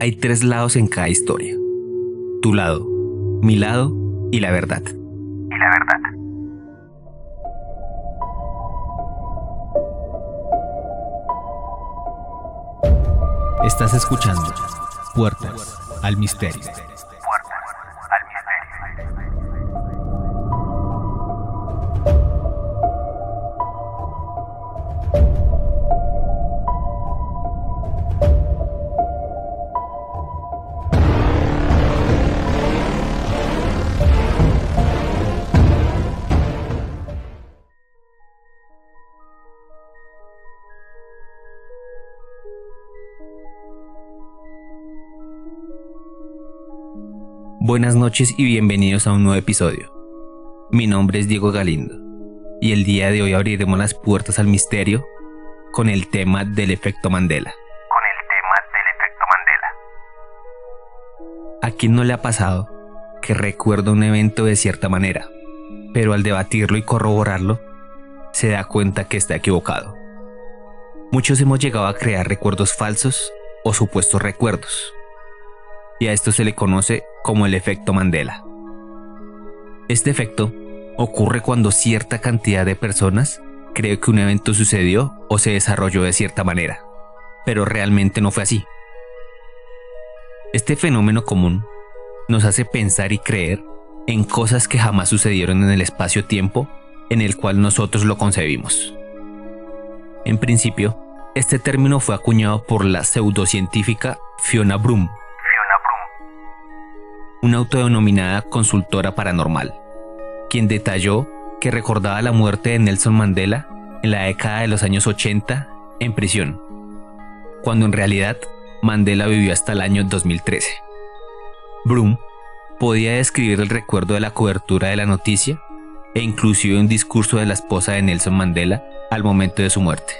hay tres lados en cada historia. Tu lado, mi lado y la verdad. Y la verdad. Estás escuchando Puertas al Misterio. Buenas noches y bienvenidos a un nuevo episodio. Mi nombre es Diego Galindo y el día de hoy abriremos las puertas al misterio con el tema del efecto Mandela. Con el tema del efecto Mandela. ¿A quién no le ha pasado que recuerda un evento de cierta manera, pero al debatirlo y corroborarlo, se da cuenta que está equivocado? Muchos hemos llegado a crear recuerdos falsos o supuestos recuerdos y a esto se le conoce como el efecto Mandela. Este efecto ocurre cuando cierta cantidad de personas cree que un evento sucedió o se desarrolló de cierta manera, pero realmente no fue así. Este fenómeno común nos hace pensar y creer en cosas que jamás sucedieron en el espacio-tiempo en el cual nosotros lo concebimos. En principio, este término fue acuñado por la pseudocientífica Fiona Broom una autodenominada consultora paranormal, quien detalló que recordaba la muerte de Nelson Mandela en la década de los años 80 en prisión, cuando en realidad Mandela vivió hasta el año 2013. Broom podía describir el recuerdo de la cobertura de la noticia e inclusive un discurso de la esposa de Nelson Mandela al momento de su muerte.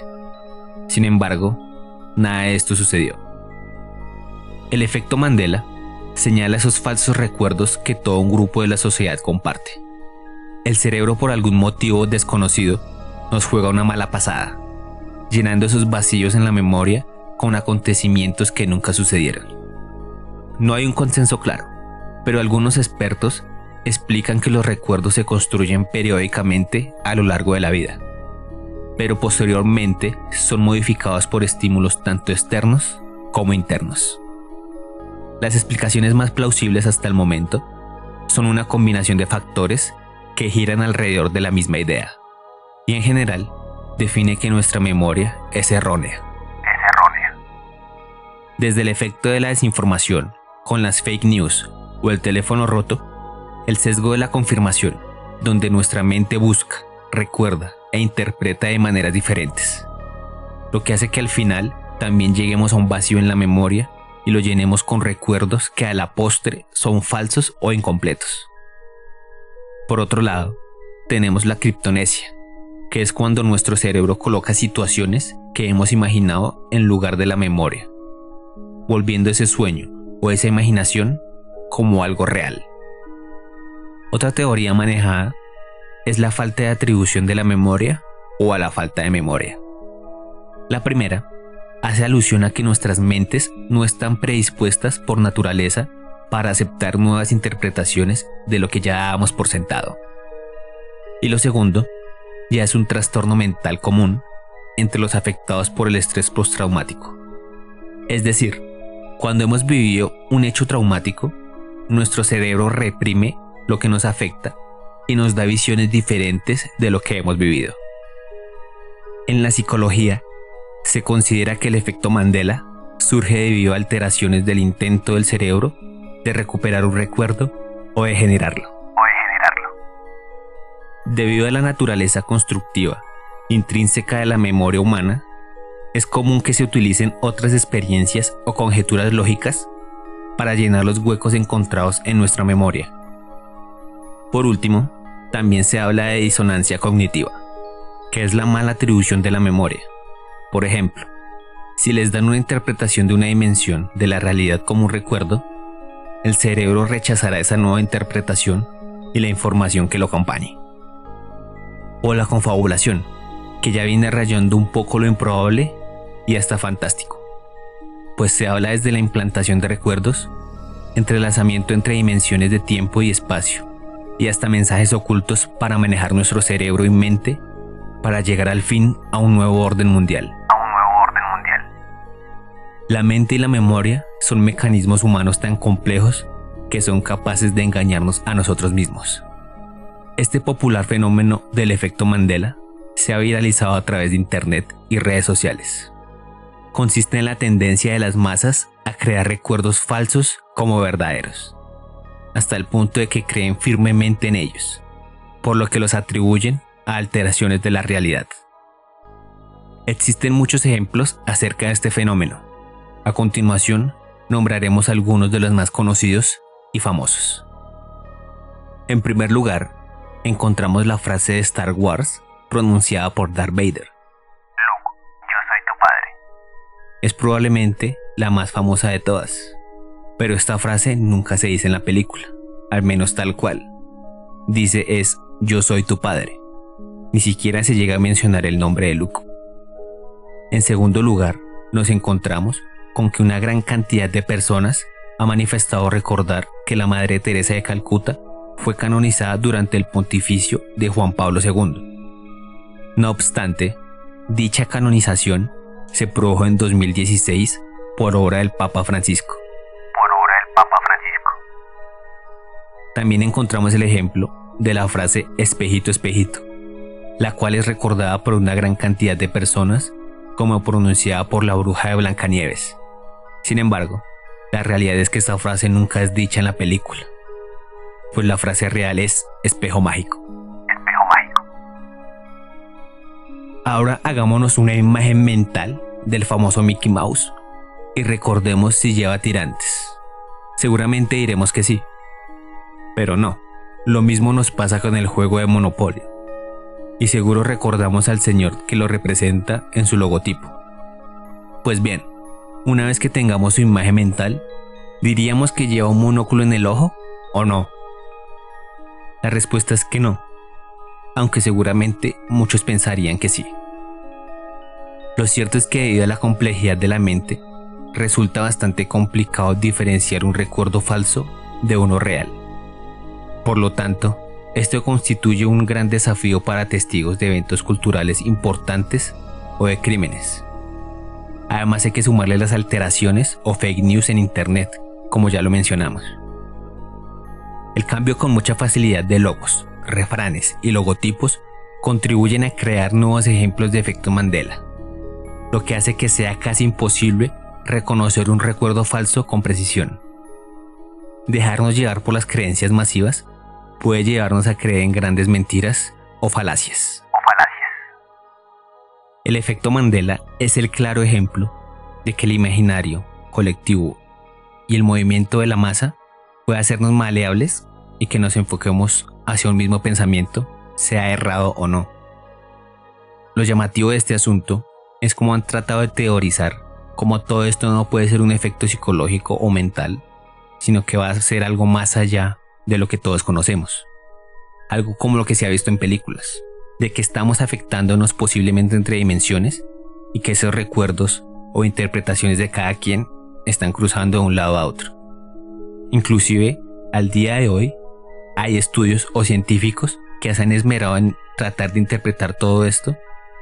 Sin embargo, nada de esto sucedió. El efecto Mandela señala esos falsos recuerdos que todo un grupo de la sociedad comparte. El cerebro por algún motivo desconocido nos juega una mala pasada, llenando esos vacíos en la memoria con acontecimientos que nunca sucedieron. No hay un consenso claro, pero algunos expertos explican que los recuerdos se construyen periódicamente a lo largo de la vida, pero posteriormente son modificados por estímulos tanto externos como internos. Las explicaciones más plausibles hasta el momento son una combinación de factores que giran alrededor de la misma idea. Y en general, define que nuestra memoria es errónea. Es errónea. Desde el efecto de la desinformación, con las fake news o el teléfono roto, el sesgo de la confirmación, donde nuestra mente busca, recuerda e interpreta de maneras diferentes. Lo que hace que al final también lleguemos a un vacío en la memoria y lo llenemos con recuerdos que a la postre son falsos o incompletos. Por otro lado, tenemos la criptonesia, que es cuando nuestro cerebro coloca situaciones que hemos imaginado en lugar de la memoria, volviendo ese sueño o esa imaginación como algo real. Otra teoría manejada es la falta de atribución de la memoria o a la falta de memoria. La primera hace alusión a que nuestras mentes no están predispuestas por naturaleza para aceptar nuevas interpretaciones de lo que ya dábamos por sentado. Y lo segundo, ya es un trastorno mental común entre los afectados por el estrés postraumático. Es decir, cuando hemos vivido un hecho traumático, nuestro cerebro reprime lo que nos afecta y nos da visiones diferentes de lo que hemos vivido. En la psicología se considera que el efecto Mandela surge debido a alteraciones del intento del cerebro de recuperar un recuerdo o de generarlo. O de generarlo. Debido a la naturaleza constructiva intrínseca de la memoria humana, es común que se utilicen otras experiencias o conjeturas lógicas para llenar los huecos encontrados en nuestra memoria. Por último, también se habla de disonancia cognitiva, que es la mala atribución de la memoria. Por ejemplo, si les dan una interpretación de una dimensión de la realidad como un recuerdo, el cerebro rechazará esa nueva interpretación y la información que lo acompañe. O la confabulación, que ya viene rayando un poco lo improbable y hasta fantástico. pues se habla desde la implantación de recuerdos, entrelazamiento entre dimensiones de tiempo y espacio, y hasta mensajes ocultos para manejar nuestro cerebro y mente para llegar al fin a un nuevo orden mundial. La mente y la memoria son mecanismos humanos tan complejos que son capaces de engañarnos a nosotros mismos. Este popular fenómeno del efecto Mandela se ha viralizado a través de Internet y redes sociales. Consiste en la tendencia de las masas a crear recuerdos falsos como verdaderos, hasta el punto de que creen firmemente en ellos, por lo que los atribuyen a alteraciones de la realidad. Existen muchos ejemplos acerca de este fenómeno. A continuación, nombraremos algunos de los más conocidos y famosos. En primer lugar, encontramos la frase de Star Wars pronunciada por Darth Vader. Luke, yo soy tu padre. Es probablemente la más famosa de todas, pero esta frase nunca se dice en la película, al menos tal cual. Dice es yo soy tu padre. Ni siquiera se llega a mencionar el nombre de Luke. En segundo lugar, nos encontramos con que una gran cantidad de personas ha manifestado recordar que la Madre Teresa de Calcuta fue canonizada durante el pontificio de Juan Pablo II. No obstante, dicha canonización se produjo en 2016 por obra del Papa Francisco. Por obra del Papa Francisco. También encontramos el ejemplo de la frase espejito espejito, la cual es recordada por una gran cantidad de personas como pronunciada por la bruja de Blancanieves. Sin embargo, la realidad es que esta frase nunca es dicha en la película, pues la frase real es espejo mágico. Espejo mágico. Ahora hagámonos una imagen mental del famoso Mickey Mouse y recordemos si lleva tirantes. Seguramente diremos que sí, pero no. Lo mismo nos pasa con el juego de Monopoly. Y seguro recordamos al señor que lo representa en su logotipo. Pues bien, una vez que tengamos su imagen mental, ¿diríamos que lleva un monóculo en el ojo o no? La respuesta es que no, aunque seguramente muchos pensarían que sí. Lo cierto es que debido a la complejidad de la mente, resulta bastante complicado diferenciar un recuerdo falso de uno real. Por lo tanto, esto constituye un gran desafío para testigos de eventos culturales importantes o de crímenes. Además hay que sumarle las alteraciones o fake news en Internet, como ya lo mencionamos. El cambio con mucha facilidad de logos, refranes y logotipos contribuyen a crear nuevos ejemplos de efecto Mandela, lo que hace que sea casi imposible reconocer un recuerdo falso con precisión. Dejarnos llevar por las creencias masivas puede llevarnos a creer en grandes mentiras o falacias. El efecto Mandela es el claro ejemplo de que el imaginario colectivo y el movimiento de la masa puede hacernos maleables y que nos enfoquemos hacia un mismo pensamiento, sea errado o no. Lo llamativo de este asunto es cómo han tratado de teorizar cómo todo esto no puede ser un efecto psicológico o mental, sino que va a ser algo más allá de lo que todos conocemos. Algo como lo que se ha visto en películas de que estamos afectándonos posiblemente entre dimensiones y que esos recuerdos o interpretaciones de cada quien están cruzando de un lado a otro. Inclusive, al día de hoy, hay estudios o científicos que se han esmerado en tratar de interpretar todo esto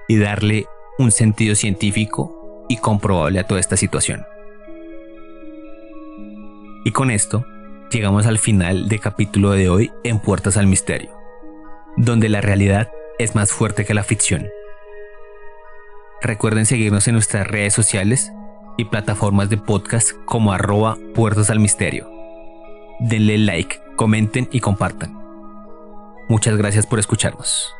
y darle un sentido científico y comprobable a toda esta situación. Y con esto, llegamos al final del capítulo de hoy en Puertas al Misterio, donde la realidad es más fuerte que la ficción. Recuerden seguirnos en nuestras redes sociales y plataformas de podcast como arroba puertas al misterio. Denle like, comenten y compartan. Muchas gracias por escucharnos.